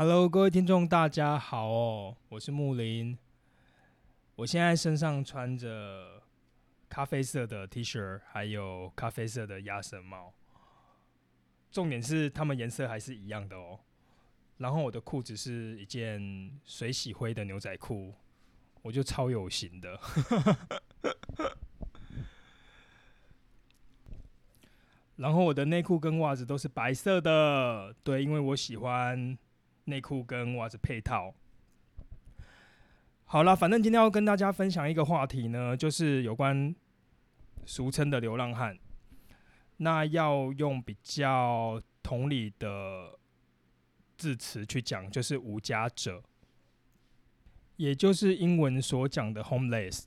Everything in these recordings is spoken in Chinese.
Hello，各位听众，大家好哦，我是木林。我现在身上穿着咖啡色的 T 恤，还有咖啡色的鸭舌帽。重点是它们颜色还是一样的哦。然后我的裤子是一件水洗灰的牛仔裤，我就超有型的。然后我的内裤跟袜子都是白色的，对，因为我喜欢内裤跟袜子配套。好了，反正今天要跟大家分享一个话题呢，就是有关俗称的流浪汉。那要用比较同理的字词去讲，就是无家者，也就是英文所讲的 homeless。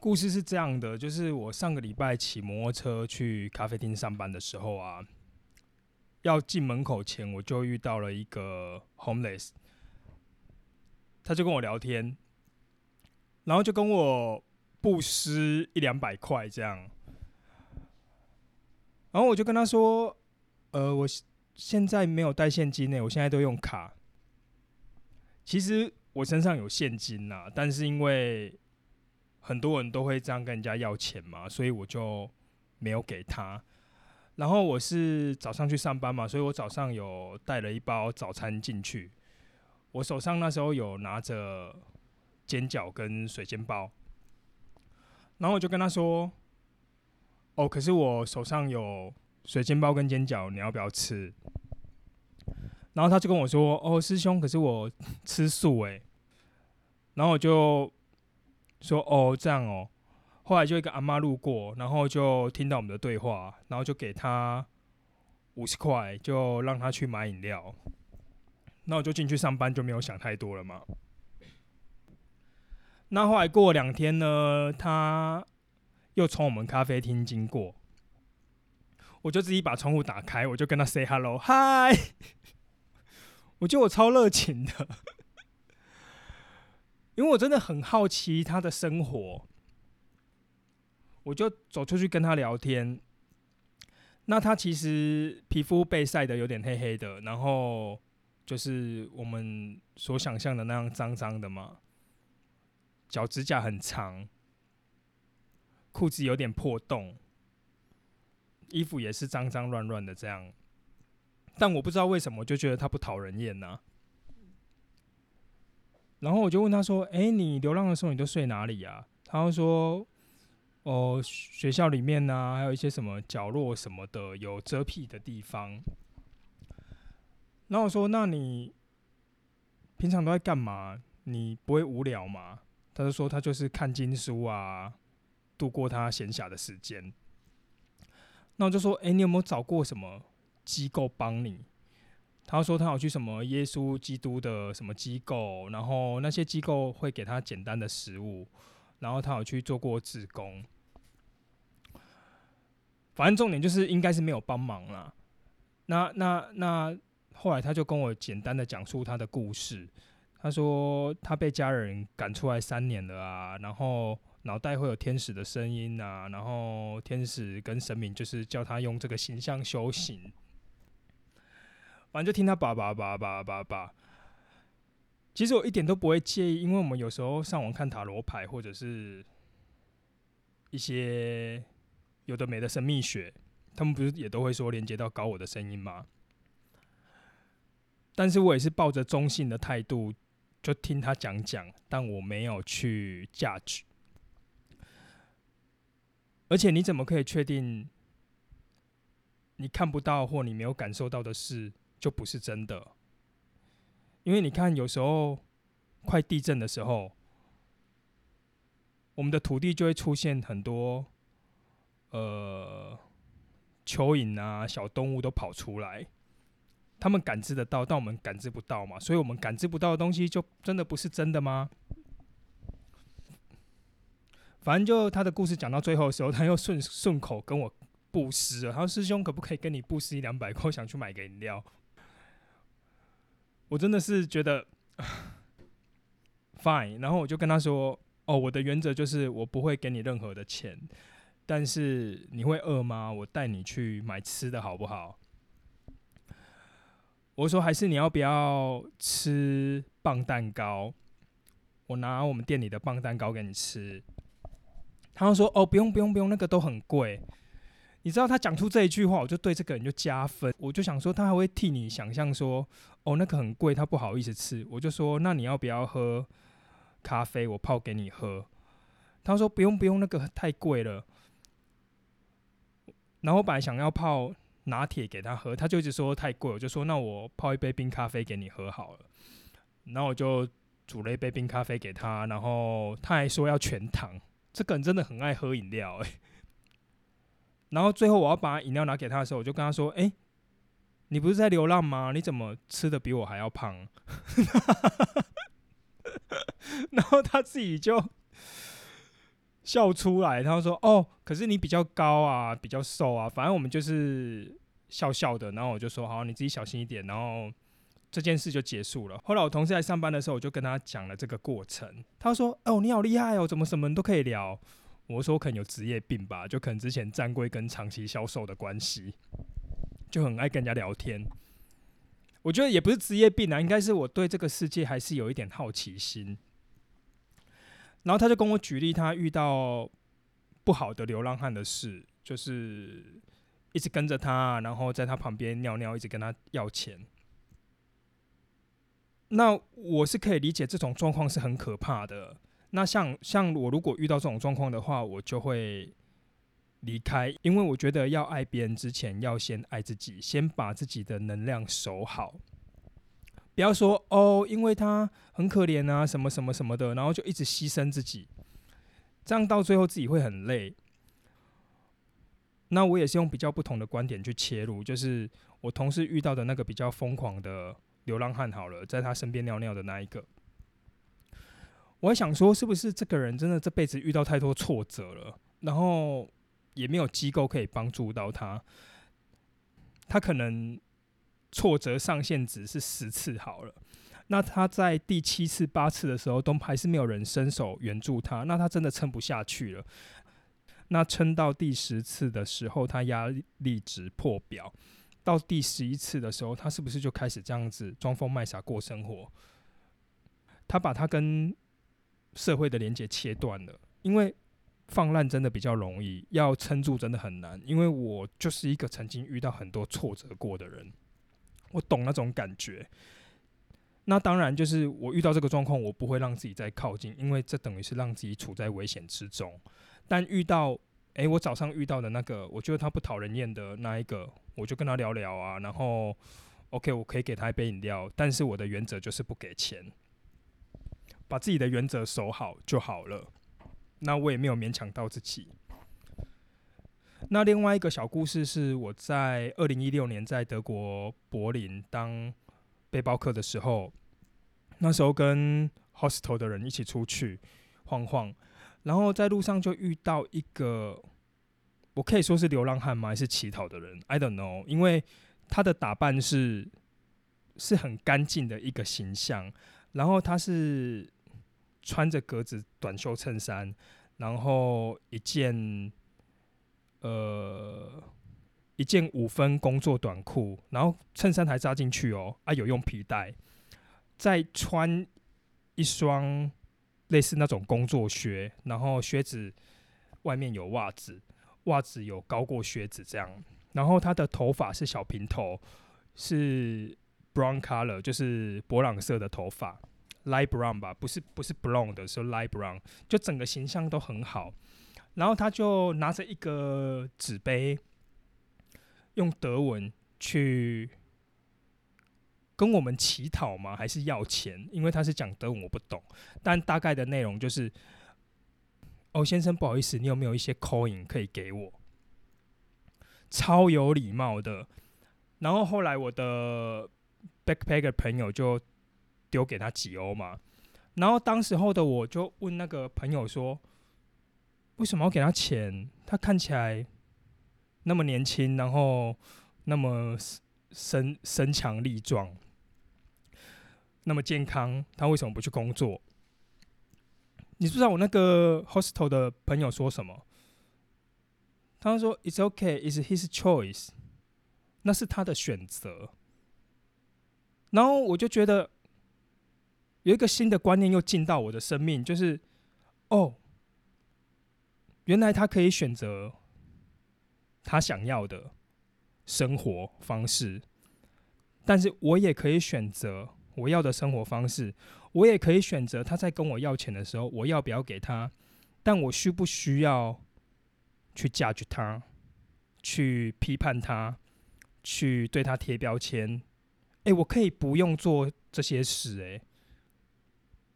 故事是这样的，就是我上个礼拜骑摩托车去咖啡厅上班的时候啊，要进门口前，我就遇到了一个 homeless，他就跟我聊天，然后就跟我布施一两百块这样，然后我就跟他说，呃，我现在没有带现金呢，我现在都用卡。其实我身上有现金呐，但是因为很多人都会这样跟人家要钱嘛，所以我就没有给他。然后我是早上去上班嘛，所以我早上有带了一包早餐进去。我手上那时候有拿着煎饺跟水煎包，然后我就跟他说：“哦，可是我手上有水煎包跟煎饺，你要不要吃？”然后他就跟我说：“哦，师兄，可是我 吃素诶。”然后我就。说哦这样哦，后来就一个阿妈路过，然后就听到我们的对话，然后就给他五十块，就让他去买饮料。那我就进去上班，就没有想太多了嘛。那后来过两天呢，他又从我们咖啡厅经过，我就自己把窗户打开，我就跟他 say hello hi，我觉得我超热情的。因为我真的很好奇他的生活，我就走出去跟他聊天。那他其实皮肤被晒的有点黑黑的，然后就是我们所想象的那样脏脏的嘛。脚指甲很长，裤子有点破洞，衣服也是脏脏乱乱的这样。但我不知道为什么，就觉得他不讨人厌呢。然后我就问他说：“哎，你流浪的时候你都睡哪里呀？”他说：“哦，学校里面呢，还有一些什么角落什么的，有遮蔽的地方。”然后我说：“那你平常都在干嘛？你不会无聊吗？”他就说：“他就是看经书啊，度过他闲暇的时间。”那我就说：“哎，你有没有找过什么机构帮你？”他说他有去什么耶稣基督的什么机构，然后那些机构会给他简单的食物，然后他有去做过志工。反正重点就是应该是没有帮忙啦。那那那后来他就跟我简单的讲述他的故事。他说他被家人赶出来三年了啊，然后脑袋会有天使的声音啊，然后天使跟神明就是叫他用这个形象修行。反正就听他叭叭叭叭叭叭。其实我一点都不会介意，因为我们有时候上网看塔罗牌，或者是一些有的没的神秘学，他们不是也都会说连接到高我的声音吗？但是我也是抱着中性的态度，就听他讲讲，但我没有去价值。而且你怎么可以确定你看不到或你没有感受到的事？就不是真的，因为你看，有时候快地震的时候，我们的土地就会出现很多呃蚯蚓啊、小动物都跑出来，他们感知得到，但我们感知不到嘛，所以我们感知不到的东西，就真的不是真的吗？反正就他的故事讲到最后的时候，他又顺顺口跟我布施了，他说：“师兄，可不可以跟你布施一两百块，想去买个饮料？”我真的是觉得 fine，然后我就跟他说：“哦，我的原则就是我不会给你任何的钱，但是你会饿吗？我带你去买吃的好不好？”我说还是你要不要吃棒蛋糕？我拿我们店里的棒蛋糕给你吃。他说哦，不用不用不用，那个都很贵。你知道他讲出这一句话，我就对这个人就加分。我就想说他还会替你想象说哦，那个很贵，他不好意思吃。我就说那你要不要喝咖啡？我泡给你喝。他说不用不用，那个太贵了。然后我本来想要泡拿铁给他喝，他就一直说太贵，我就说那我泡一杯冰咖啡给你喝好了。然后我就煮了一杯冰咖啡给他，然后他还说要全糖。这个人真的很爱喝饮料哎。然后最后我要把饮料拿给他的时候，我就跟他说：“哎，你不是在流浪吗？你怎么吃的比我还要胖？” 然后他自己就笑出来，他说：“哦，可是你比较高啊，比较瘦啊，反正我们就是笑笑的。”然后我就说：“好，你自己小心一点。”然后这件事就结束了。后来我同事来上班的时候，我就跟他讲了这个过程。他说：“哦，你好厉害哦，怎么什么都可以聊？”我说可能有职业病吧，就可能之前站柜跟长期销售的关系，就很爱跟人家聊天。我觉得也不是职业病啊，应该是我对这个世界还是有一点好奇心。然后他就跟我举例，他遇到不好的流浪汉的事，就是一直跟着他，然后在他旁边尿尿，一直跟他要钱。那我是可以理解这种状况是很可怕的。那像像我如果遇到这种状况的话，我就会离开，因为我觉得要爱别人之前，要先爱自己，先把自己的能量守好。不要说哦，因为他很可怜啊，什么什么什么的，然后就一直牺牲自己，这样到最后自己会很累。那我也是用比较不同的观点去切入，就是我同事遇到的那个比较疯狂的流浪汉，好了，在他身边尿尿的那一个。我还想说，是不是这个人真的这辈子遇到太多挫折了，然后也没有机构可以帮助到他。他可能挫折上限值是十次好了，那他在第七次、八次的时候都还是没有人伸手援助他，那他真的撑不下去了。那撑到第十次的时候，他压力值破表，到第十一次的时候，他是不是就开始这样子装疯卖傻过生活？他把他跟社会的连接切断了，因为放烂真的比较容易，要撑住真的很难。因为我就是一个曾经遇到很多挫折过的人，我懂那种感觉。那当然，就是我遇到这个状况，我不会让自己再靠近，因为这等于是让自己处在危险之中。但遇到，诶，我早上遇到的那个，我觉得他不讨人厌的那一个，我就跟他聊聊啊，然后，OK，我可以给他一杯饮料，但是我的原则就是不给钱。把自己的原则守好就好了。那我也没有勉强到自己。那另外一个小故事是，我在二零一六年在德国柏林当背包客的时候，那时候跟 hostel 的人一起出去晃晃，然后在路上就遇到一个，我可以说是流浪汉吗？还是乞讨的人？I don't know，因为他的打扮是是很干净的一个形象，然后他是。穿着格子短袖衬衫，然后一件呃一件五分工作短裤，然后衬衫还扎进去哦，啊有用皮带，再穿一双类似那种工作靴，然后靴子外面有袜子，袜子有高过靴子这样，然后他的头发是小平头，是 brown color，就是博朗色的头发。Light brown 吧，不是不是 blonde 的，是 light brown，就整个形象都很好。然后他就拿着一个纸杯，用德文去跟我们乞讨吗？还是要钱？因为他是讲德文，我不懂。但大概的内容就是：哦，先生，不好意思，你有没有一些 coin 可以给我？超有礼貌的。然后后来我的 backpacker 朋友就。丢给他几欧嘛，然后当时候的我就问那个朋友说：“为什么要给他钱？他看起来那么年轻，然后那么身身强力壮，那么健康，他为什么不去工作？”你知道我那个 hostel 的朋友说什么？他说：“It's okay, it's his choice，那是他的选择。”然后我就觉得有一个新的观念又进到我的生命，就是哦，原来他可以选择他想要的生活方式，但是我也可以选择我要的生活方式，我也可以选择他在跟我要钱的时候，我要不要给他，但我需不需要去 judge 他，去批判他，去对他贴标签？哎，我可以不用做这些事，哎，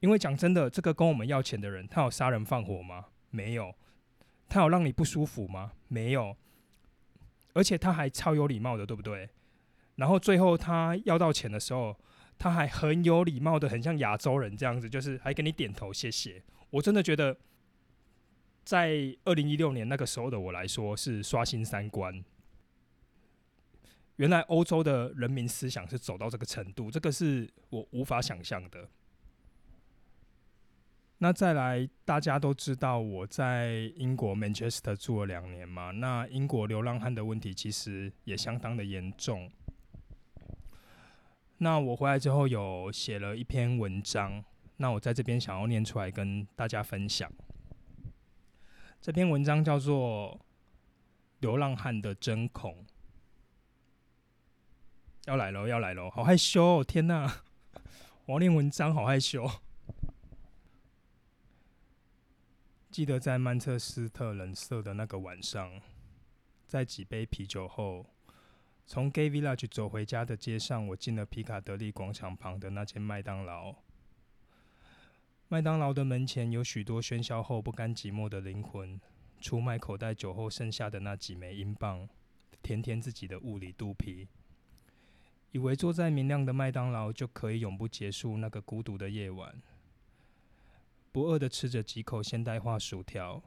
因为讲真的，这个跟我们要钱的人，他有杀人放火吗？没有。他有让你不舒服吗？没有。而且他还超有礼貌的，对不对？然后最后他要到钱的时候，他还很有礼貌的，很像亚洲人这样子，就是还给你点头谢谢。我真的觉得，在二零一六年那个时候的我来说，是刷新三观。原来欧洲的人民思想是走到这个程度，这个是我无法想象的。那再来，大家都知道我在英国 Manchester 住了两年嘛，那英国流浪汉的问题其实也相当的严重。那我回来之后有写了一篇文章，那我在这边想要念出来跟大家分享。这篇文章叫做《流浪汉的针孔》。要来喽，要来喽！好害羞，天哪！我要念文章好害羞。记得在曼彻斯特冷色的那个晚上，在几杯啤酒后，从 Gay Village 走回家的街上，我进了皮卡德利广场旁的那间麦当劳。麦当劳的门前有许多喧嚣后不甘寂寞的灵魂，出卖口袋酒后剩下的那几枚英镑，填填自己的物理肚皮。以为坐在明亮的麦当劳就可以永不结束那个孤独的夜晚，不饿的吃着几口现代化薯条，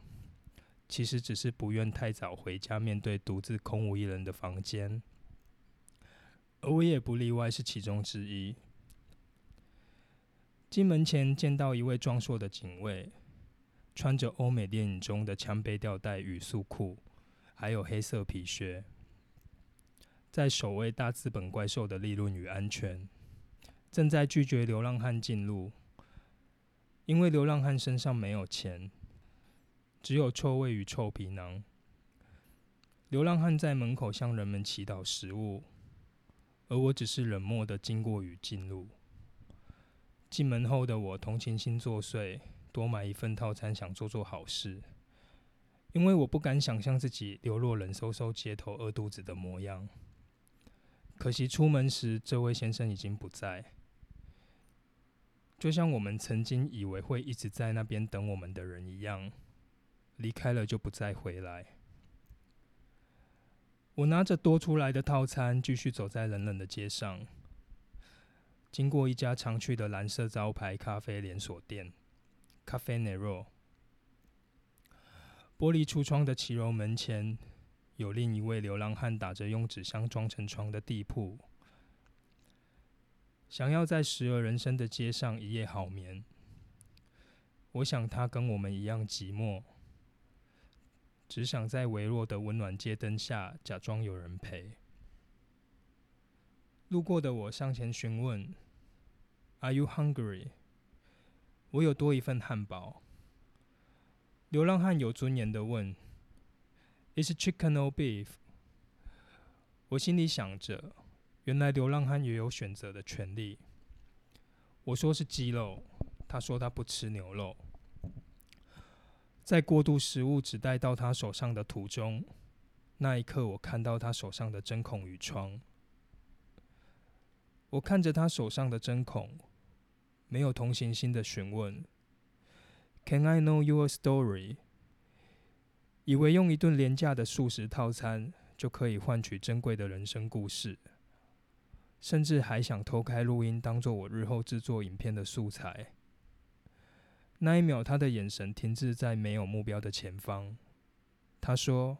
其实只是不愿太早回家，面对独自空无一人的房间。而我也不例外，是其中之一。进门前见到一位壮硕的警卫，穿着欧美电影中的枪背吊带与束裤，还有黑色皮靴。在守卫大资本怪兽的利润与安全，正在拒绝流浪汉进入，因为流浪汉身上没有钱，只有臭味与臭皮囊。流浪汉在门口向人们祈祷食物，而我只是冷漠的经过与进入。进门后的我同情心作祟，多买一份套餐，想做做好事，因为我不敢想象自己流落冷飕飕街头饿肚子的模样。可惜出门时，这位先生已经不在。就像我们曾经以为会一直在那边等我们的人一样，离开了就不再回来。我拿着多出来的套餐，继续走在冷冷的街上，经过一家常去的蓝色招牌咖啡连锁店——咖啡 Nero。玻璃橱窗的骑楼门前。有另一位流浪汉打着用纸箱装成床的地铺，想要在时而人生的街上一夜好眠。我想他跟我们一样寂寞，只想在微弱的温暖街灯下假装有人陪。路过的我上前询问：“Are you hungry？” 我有多一份汉堡。流浪汉有尊严的问。Is chicken or beef？我心里想着，原来流浪汉也有选择的权利。我说是鸡肉，他说他不吃牛肉。在过渡食物只带到他手上的途中，那一刻我看到他手上的针孔与疮。我看着他手上的针孔，没有同情心的询问：“Can I know your story？” 以为用一顿廉价的素食套餐就可以换取珍贵的人生故事，甚至还想偷开录音当做我日后制作影片的素材。那一秒，他的眼神停滞在没有目标的前方。他说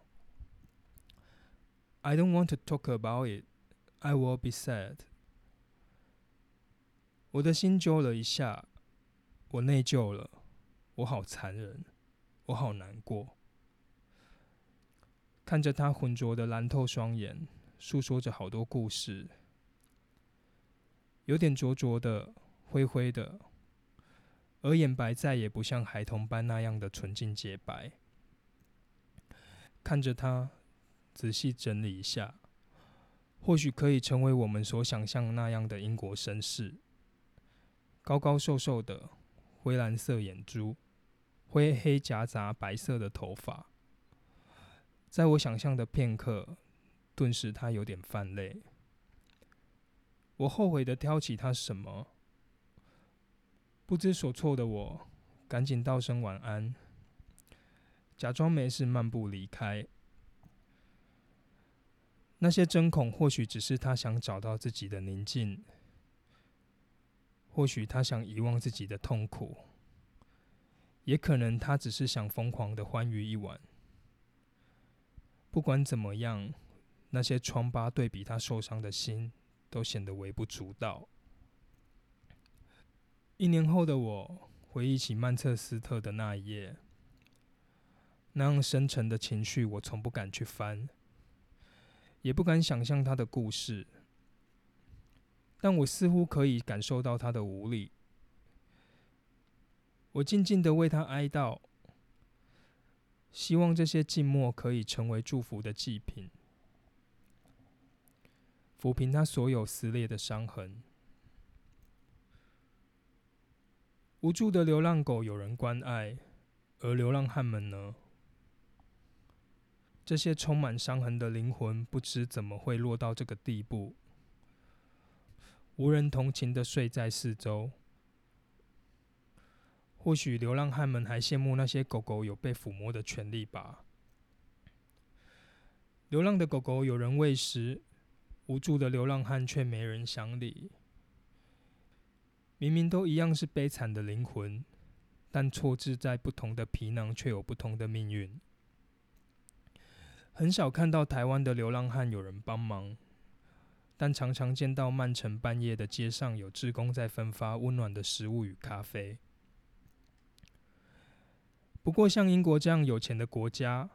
：“I don't want to talk about it. I will be sad.” 我的心揪了一下，我内疚了，我好残忍，我好难过。看着他浑浊的蓝透双眼，诉说着好多故事。有点灼灼的、灰灰的，而眼白再也不像孩童般那样的纯净洁白。看着他，仔细整理一下，或许可以成为我们所想象那样的英国绅士。高高瘦瘦的，灰蓝色眼珠，灰黑夹杂白色的头发。在我想象的片刻，顿时他有点泛泪。我后悔的挑起他什么？不知所措的我，赶紧道声晚安。假装没事，漫步离开。那些针孔或许只是他想找到自己的宁静，或许他想遗忘自己的痛苦，也可能他只是想疯狂的欢愉一晚。不管怎么样，那些疮疤对比他受伤的心，都显得微不足道。一年后的我，回忆起曼彻斯特的那一夜。那样深沉的情绪，我从不敢去翻，也不敢想象他的故事。但我似乎可以感受到他的无力。我静静的为他哀悼，希望这些静默可以成为祝福的祭品，抚平他所有撕裂的伤痕。无助的流浪狗有人关爱，而流浪汉们呢？这些充满伤痕的灵魂，不知怎么会落到这个地步，无人同情的睡在四周。或许流浪汉们还羡慕那些狗狗有被抚摸的权利吧。流浪的狗狗有人喂食，无助的流浪汉却没人想理。明明都一样是悲惨的灵魂，但错置在不同的皮囊，却有不同的命运。很少看到台湾的流浪汉有人帮忙，但常常见到漫城半夜的街上有职工在分发温暖的食物与咖啡。不过，像英国这样有钱的国家，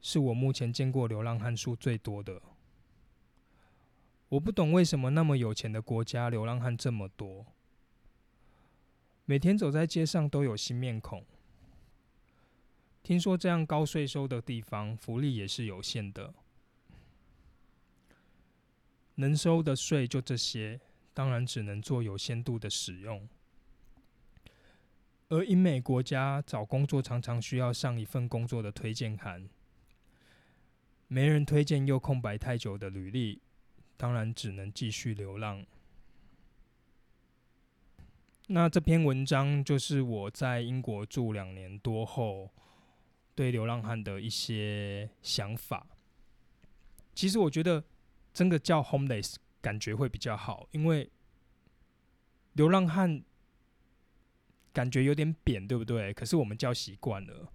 是我目前见过流浪汉数最多的。我不懂为什么那么有钱的国家流浪汉这么多，每天走在街上都有新面孔。听说这样高税收的地方，福利也是有限的，能收的税就这些，当然只能做有限度的使用。而英美国家找工作常常需要上一份工作的推荐函，没人推荐又空白太久的履历，当然只能继续流浪。那这篇文章就是我在英国住两年多后。对流浪汉的一些想法，其实我觉得真的叫 homeless 感觉会比较好，因为流浪汉感觉有点扁，对不对？可是我们叫习惯了，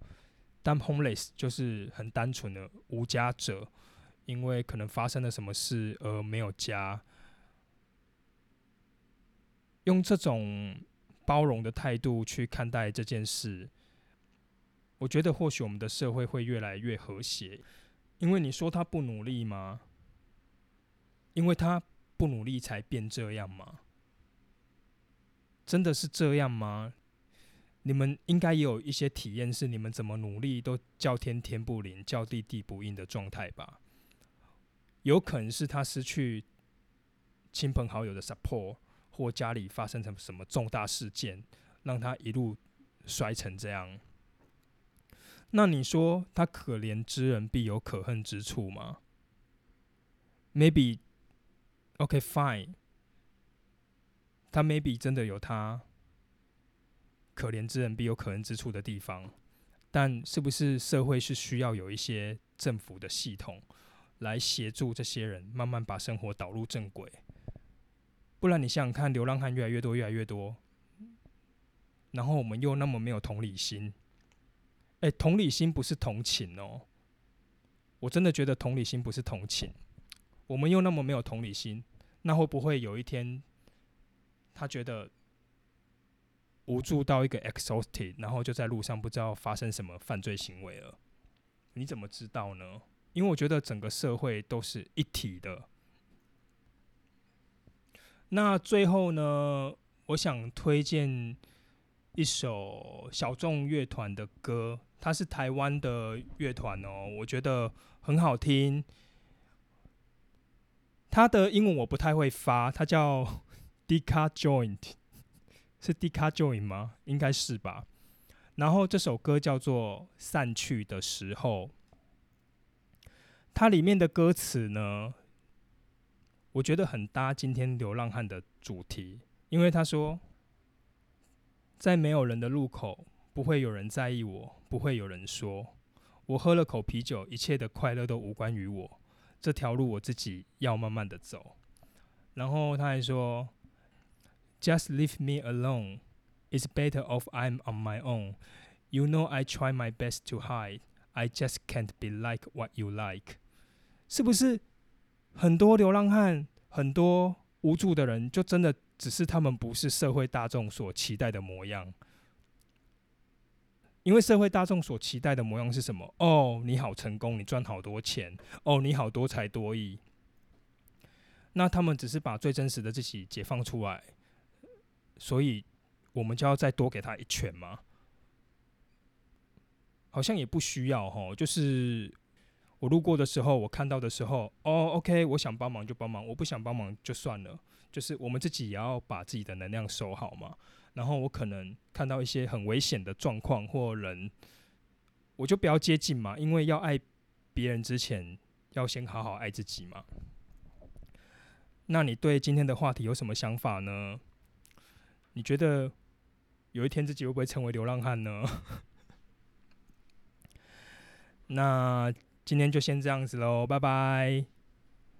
但 homeless 就是很单纯的无家者，因为可能发生了什么事而没有家，用这种包容的态度去看待这件事。我觉得或许我们的社会会越来越和谐，因为你说他不努力吗？因为他不努力才变这样吗？真的是这样吗？你们应该也有一些体验，是你们怎么努力都叫天天不灵，叫地地不应的状态吧？有可能是他失去亲朋好友的 support，或家里发生什么什么重大事件，让他一路摔成这样。那你说他可怜之人必有可恨之处吗？Maybe，OK，Fine，他 Maybe 真的有他可怜之人必有可恨之处的地方，但是不是社会是需要有一些政府的系统来协助这些人慢慢把生活导入正轨？不然你想想看，流浪汉越来越多，越来越多，然后我们又那么没有同理心。哎，同理心不是同情哦，我真的觉得同理心不是同情。我们又那么没有同理心，那会不会有一天，他觉得无助到一个 exhausted，然后就在路上不知道发生什么犯罪行为了？你怎么知道呢？因为我觉得整个社会都是一体的。那最后呢，我想推荐一首小众乐团的歌，它是台湾的乐团哦，我觉得很好听。它的英文我不太会发，它叫 Dika Joint，是 Dika Joint 吗？应该是吧。然后这首歌叫做《散去的时候》，它里面的歌词呢？我觉得很搭今天流浪汉的主题，因为他说，在没有人的路口，不会有人在意我，不会有人说，我喝了口啤酒，一切的快乐都无关于我，这条路我自己要慢慢的走。然后他还说，Just leave me alone, it's better off I'm on my own. You know I try my best to hide, I just can't be like what you like。是不是？很多流浪汉，很多无助的人，就真的只是他们不是社会大众所期待的模样。因为社会大众所期待的模样是什么？哦，你好成功，你赚好多钱，哦，你好多才多艺。那他们只是把最真实的自己解放出来，所以我们就要再多给他一拳吗？好像也不需要哈，就是。我路过的时候，我看到的时候，哦，OK，我想帮忙就帮忙，我不想帮忙就算了。就是我们自己也要把自己的能量收好嘛。然后我可能看到一些很危险的状况或人，我就不要接近嘛，因为要爱别人之前，要先好好爱自己嘛。那你对今天的话题有什么想法呢？你觉得有一天自己会不会成为流浪汉呢？那。今天就先这样子喽，拜拜。